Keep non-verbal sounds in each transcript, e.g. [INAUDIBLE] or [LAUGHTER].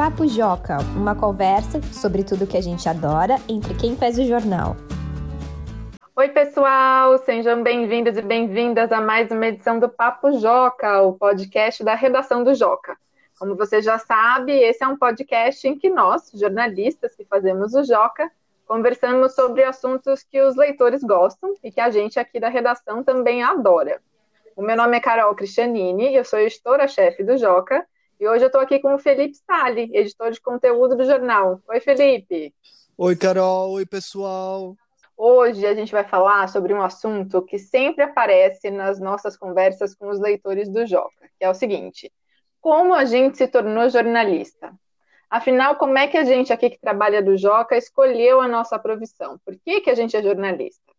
Papo Joca, uma conversa sobre tudo que a gente adora entre quem faz o jornal. Oi, pessoal, sejam bem-vindos e bem-vindas a mais uma edição do Papo Joca, o podcast da redação do Joca. Como você já sabe, esse é um podcast em que nós, jornalistas que fazemos o Joca, conversamos sobre assuntos que os leitores gostam e que a gente aqui da redação também adora. O meu nome é Carol Cristianini, eu sou editora-chefe do Joca, e hoje eu estou aqui com o Felipe Stali, editor de conteúdo do jornal. Oi, Felipe. Oi, Carol. Oi, pessoal. Hoje a gente vai falar sobre um assunto que sempre aparece nas nossas conversas com os leitores do Joca, que é o seguinte: como a gente se tornou jornalista? Afinal, como é que a gente aqui que trabalha do Joca escolheu a nossa profissão? Por que, que a gente é jornalista?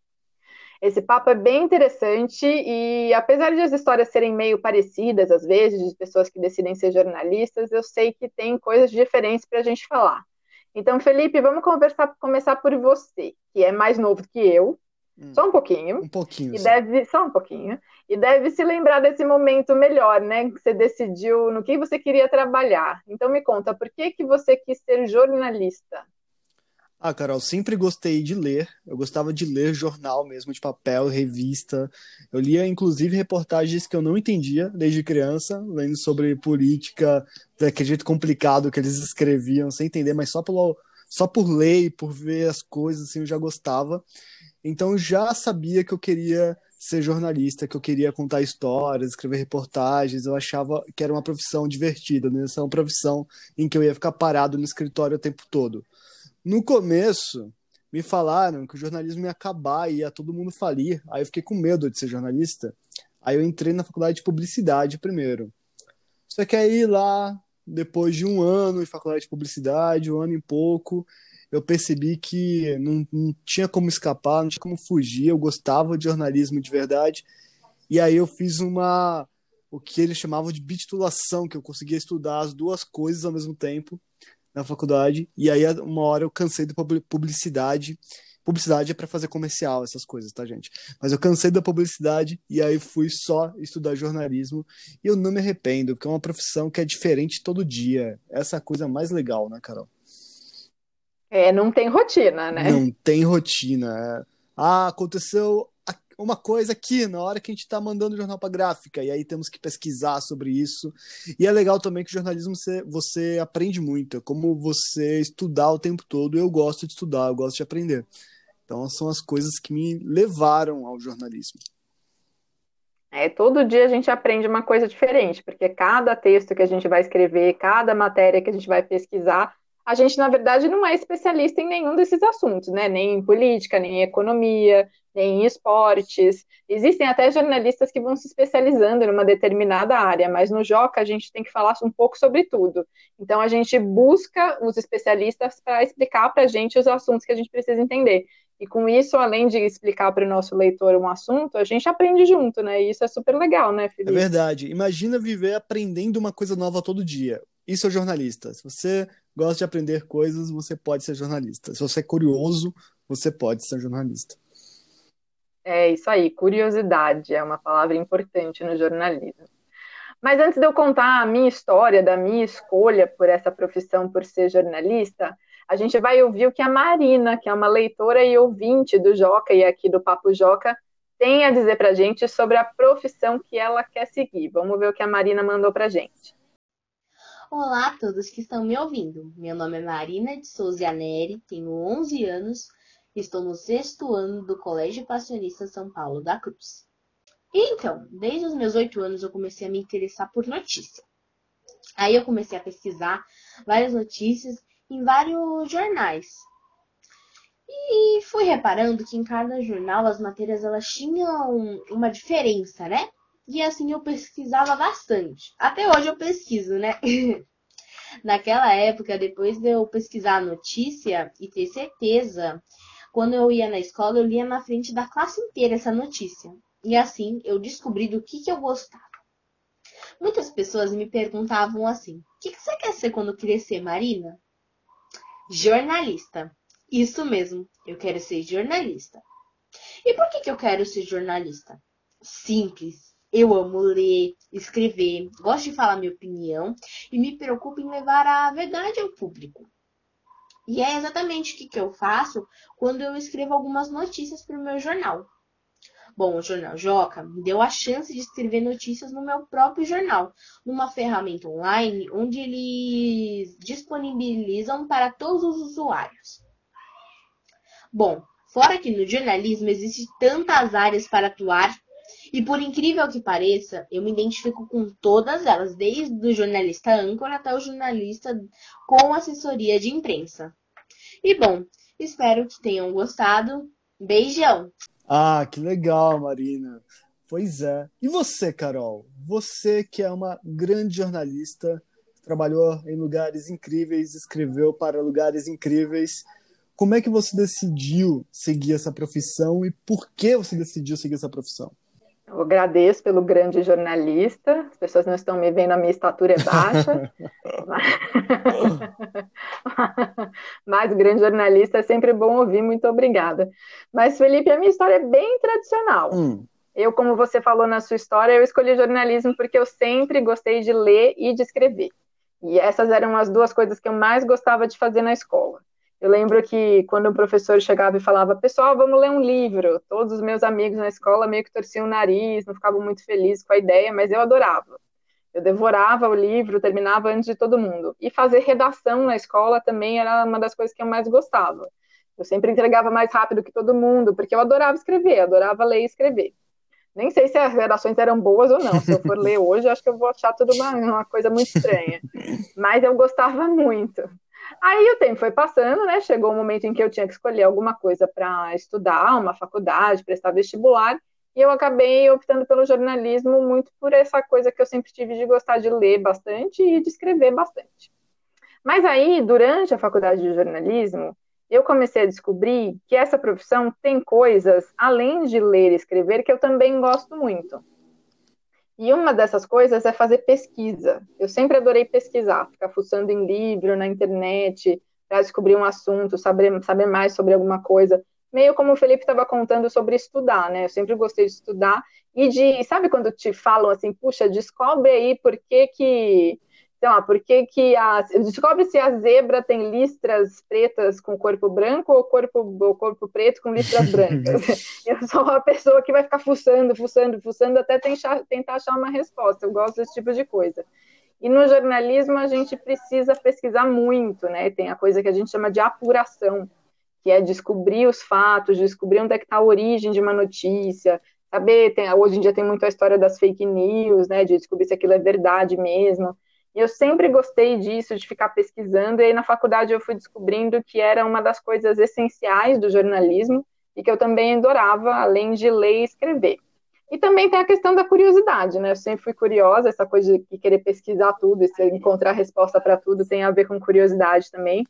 Esse papo é bem interessante e, apesar de as histórias serem meio parecidas, às vezes, de pessoas que decidem ser jornalistas, eu sei que tem coisas diferentes para a gente falar. Então, Felipe, vamos conversar, começar por você, que é mais novo que eu, hum, só um pouquinho. Um pouquinho. E deve, só um pouquinho. E deve se lembrar desse momento melhor, né? Que você decidiu no que você queria trabalhar. Então me conta, por que, que você quis ser jornalista? Ah, Carol, sempre gostei de ler. Eu gostava de ler jornal mesmo, de papel, revista. Eu lia, inclusive, reportagens que eu não entendia desde criança, lendo sobre política, daquele jeito complicado que eles escreviam, sem entender, mas só, pelo, só por ler e por ver as coisas, assim, eu já gostava. Então, já sabia que eu queria ser jornalista, que eu queria contar histórias, escrever reportagens. Eu achava que era uma profissão divertida, né? Essa é uma profissão em que eu ia ficar parado no escritório o tempo todo. No começo, me falaram que o jornalismo ia acabar e ia todo mundo falir. Aí eu fiquei com medo de ser jornalista. Aí eu entrei na faculdade de publicidade primeiro. Só que aí lá, depois de um ano de faculdade de publicidade, um ano e pouco, eu percebi que não, não tinha como escapar, não tinha como fugir. Eu gostava de jornalismo de verdade. E aí eu fiz uma o que eles chamavam de bititulação, que eu conseguia estudar as duas coisas ao mesmo tempo na faculdade, e aí uma hora eu cansei da publicidade. Publicidade é para fazer comercial, essas coisas, tá, gente? Mas eu cansei da publicidade e aí fui só estudar jornalismo. E eu não me arrependo, porque é uma profissão que é diferente todo dia. Essa é a coisa mais legal, né, Carol? É, não tem rotina, né? Não tem rotina. Ah, aconteceu uma coisa aqui na hora que a gente está mandando o jornal para gráfica, e aí temos que pesquisar sobre isso. E é legal também que jornalismo você, você aprende muito, é como você estudar o tempo todo. Eu gosto de estudar, eu gosto de aprender. Então são as coisas que me levaram ao jornalismo. É, todo dia a gente aprende uma coisa diferente, porque cada texto que a gente vai escrever, cada matéria que a gente vai pesquisar, a gente, na verdade, não é especialista em nenhum desses assuntos, né? Nem em política, nem em economia, nem em esportes. Existem até jornalistas que vão se especializando numa determinada área, mas no Joca a gente tem que falar um pouco sobre tudo. Então a gente busca os especialistas para explicar para a gente os assuntos que a gente precisa entender. E com isso, além de explicar para o nosso leitor um assunto, a gente aprende junto, né? E isso é super legal, né, Felipe? É verdade. Imagina viver aprendendo uma coisa nova todo dia. Isso é jornalista. Se você gosta de aprender coisas, você pode ser jornalista. Se você é curioso, você pode ser jornalista. É isso aí, curiosidade é uma palavra importante no jornalismo. Mas antes de eu contar a minha história, da minha escolha por essa profissão, por ser jornalista, a gente vai ouvir o que a Marina, que é uma leitora e ouvinte do Joca e aqui do Papo Joca, tem a dizer para a gente sobre a profissão que ela quer seguir. Vamos ver o que a Marina mandou para a gente. Olá a todos que estão me ouvindo. Meu nome é Marina de Souza Neri, tenho 11 anos Estou no sexto ano do Colégio Passionista São Paulo da Cruz. então, desde os meus oito anos eu comecei a me interessar por notícia. Aí eu comecei a pesquisar várias notícias em vários jornais. E fui reparando que em cada jornal as matérias elas tinham uma diferença, né? E assim eu pesquisava bastante. Até hoje eu pesquiso, né? [LAUGHS] Naquela época, depois de eu pesquisar a notícia e ter certeza quando eu ia na escola, eu lia na frente da classe inteira essa notícia. E assim eu descobri do que, que eu gostava. Muitas pessoas me perguntavam assim: o que, que você quer ser quando crescer, Marina? Jornalista. Isso mesmo, eu quero ser jornalista. E por que, que eu quero ser jornalista? Simples. Eu amo ler, escrever, gosto de falar minha opinião e me preocupo em levar a verdade ao público. E é exatamente o que, que eu faço quando eu escrevo algumas notícias para o meu jornal. Bom, o Jornal Joca me deu a chance de escrever notícias no meu próprio jornal, numa ferramenta online onde eles disponibilizam para todos os usuários. Bom, fora que no jornalismo existem tantas áreas para atuar, e por incrível que pareça, eu me identifico com todas elas, desde o jornalista âncora até o jornalista com assessoria de imprensa. E bom, espero que tenham gostado. Beijão! Ah, que legal, Marina. Pois é. E você, Carol? Você que é uma grande jornalista, trabalhou em lugares incríveis, escreveu para lugares incríveis. Como é que você decidiu seguir essa profissão e por que você decidiu seguir essa profissão? Eu agradeço pelo grande jornalista. As pessoas não estão me vendo, a minha estatura é baixa. [LAUGHS] Mas o grande jornalista é sempre bom ouvir, muito obrigada. Mas, Felipe, a minha história é bem tradicional. Hum. Eu, como você falou na sua história, eu escolhi jornalismo porque eu sempre gostei de ler e de escrever. E essas eram as duas coisas que eu mais gostava de fazer na escola. Eu lembro que quando o professor chegava e falava, pessoal, vamos ler um livro, todos os meus amigos na escola meio que torciam o nariz, não ficavam muito felizes com a ideia, mas eu adorava. Eu devorava o livro, terminava antes de todo mundo. E fazer redação na escola também era uma das coisas que eu mais gostava. Eu sempre entregava mais rápido que todo mundo, porque eu adorava escrever, adorava ler e escrever. Nem sei se as redações eram boas ou não. Se eu for ler hoje, acho que eu vou achar tudo uma, uma coisa muito estranha. Mas eu gostava muito. Aí o tempo foi passando, né? Chegou o um momento em que eu tinha que escolher alguma coisa para estudar, uma faculdade, prestar vestibular, e eu acabei optando pelo jornalismo muito por essa coisa que eu sempre tive de gostar de ler bastante e de escrever bastante. Mas aí, durante a faculdade de jornalismo, eu comecei a descobrir que essa profissão tem coisas, além de ler e escrever, que eu também gosto muito. E uma dessas coisas é fazer pesquisa. Eu sempre adorei pesquisar, ficar fuçando em livro, na internet, para descobrir um assunto, saber, saber mais sobre alguma coisa. Meio como o Felipe estava contando sobre estudar, né? Eu sempre gostei de estudar e de, sabe quando te falam assim, puxa, descobre aí por que que sei lá, por que, que a. Descobre se a zebra tem listras pretas com corpo branco ou corpo, ou corpo preto com listras brancas. [LAUGHS] [LAUGHS] eu sou uma pessoa que vai ficar fuçando, fuçando, fuçando até tentar, tentar achar uma resposta. Eu gosto desse tipo de coisa. E no jornalismo a gente precisa pesquisar muito, né? Tem a coisa que a gente chama de apuração, que é descobrir os fatos, descobrir onde é que está a origem de uma notícia, saber, tem, hoje em dia tem muito a história das fake news, né? De descobrir se aquilo é verdade mesmo. E eu sempre gostei disso, de ficar pesquisando, e aí na faculdade eu fui descobrindo que era uma das coisas essenciais do jornalismo e que eu também adorava, além de ler e escrever. E também tem a questão da curiosidade, né? Eu sempre fui curiosa, essa coisa de querer pesquisar tudo e encontrar resposta para tudo tem a ver com curiosidade também.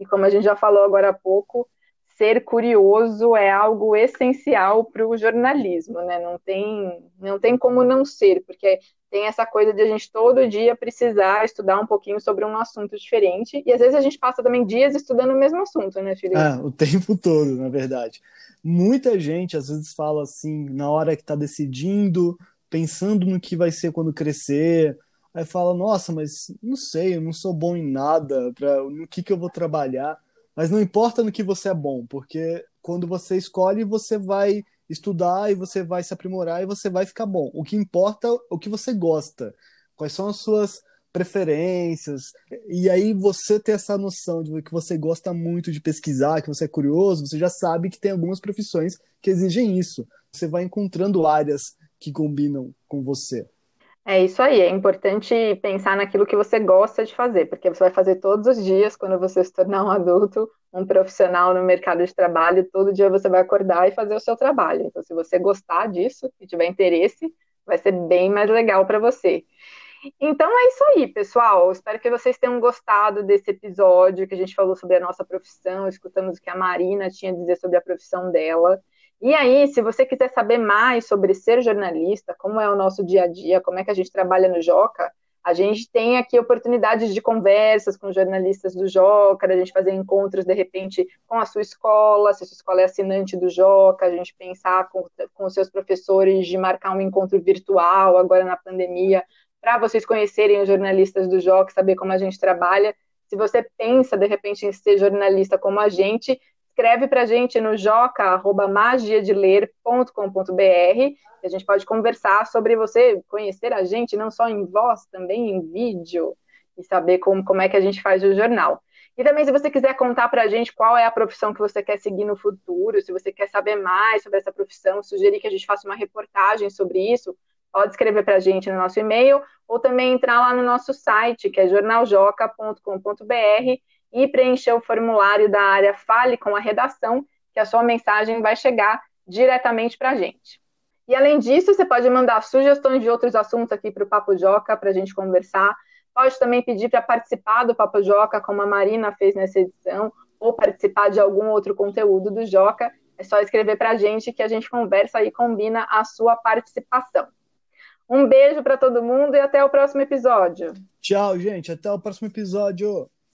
E como a gente já falou agora há pouco, ser curioso é algo essencial para o jornalismo, né? Não tem, não tem como não ser, porque tem essa coisa de a gente todo dia precisar estudar um pouquinho sobre um assunto diferente, e às vezes a gente passa também dias estudando o mesmo assunto, né, Felipe? Ah, o tempo todo, na verdade. Muita gente às vezes fala assim, na hora que está decidindo, pensando no que vai ser quando crescer, aí fala, nossa, mas não sei, eu não sou bom em nada, pra, no que, que eu vou trabalhar. Mas não importa no que você é bom, porque quando você escolhe, você vai estudar e você vai se aprimorar e você vai ficar bom. O que importa é o que você gosta. Quais são as suas preferências. E aí você ter essa noção de que você gosta muito de pesquisar, que você é curioso, você já sabe que tem algumas profissões que exigem isso. Você vai encontrando áreas que combinam com você. É isso aí, é importante pensar naquilo que você gosta de fazer, porque você vai fazer todos os dias quando você se tornar um adulto, um profissional no mercado de trabalho, todo dia você vai acordar e fazer o seu trabalho. Então, se você gostar disso e tiver interesse, vai ser bem mais legal para você. Então é isso aí, pessoal. Espero que vocês tenham gostado desse episódio que a gente falou sobre a nossa profissão, escutamos o que a Marina tinha a dizer sobre a profissão dela. E aí, se você quiser saber mais sobre ser jornalista, como é o nosso dia a dia, como é que a gente trabalha no Joca, A gente tem aqui oportunidades de conversas com jornalistas do Joca, a gente fazer encontros, de repente, com a sua escola, se a sua escola é assinante do Joca, a gente pensar com, com os seus professores de marcar um encontro virtual agora na pandemia, para vocês conhecerem os jornalistas do Joca, saber como a gente trabalha. Se você pensa, de repente, em ser jornalista como a gente, escreve para a gente no joca.magiadeler.com.br a gente pode conversar sobre você conhecer a gente, não só em voz, também em vídeo, e saber como, como é que a gente faz o jornal. E também, se você quiser contar para a gente qual é a profissão que você quer seguir no futuro, se você quer saber mais sobre essa profissão, sugerir que a gente faça uma reportagem sobre isso, pode escrever para a gente no nosso e-mail, ou também entrar lá no nosso site, que é jornaljoca.com.br, e preencher o formulário da área Fale com a Redação, que a sua mensagem vai chegar diretamente para a gente. E além disso, você pode mandar sugestões de outros assuntos aqui para o Papo Joca para a gente conversar. Pode também pedir para participar do Papo Joca, como a Marina fez nessa edição, ou participar de algum outro conteúdo do Joca. É só escrever para a gente que a gente conversa e combina a sua participação. Um beijo para todo mundo e até o próximo episódio. Tchau, gente. Até o próximo episódio.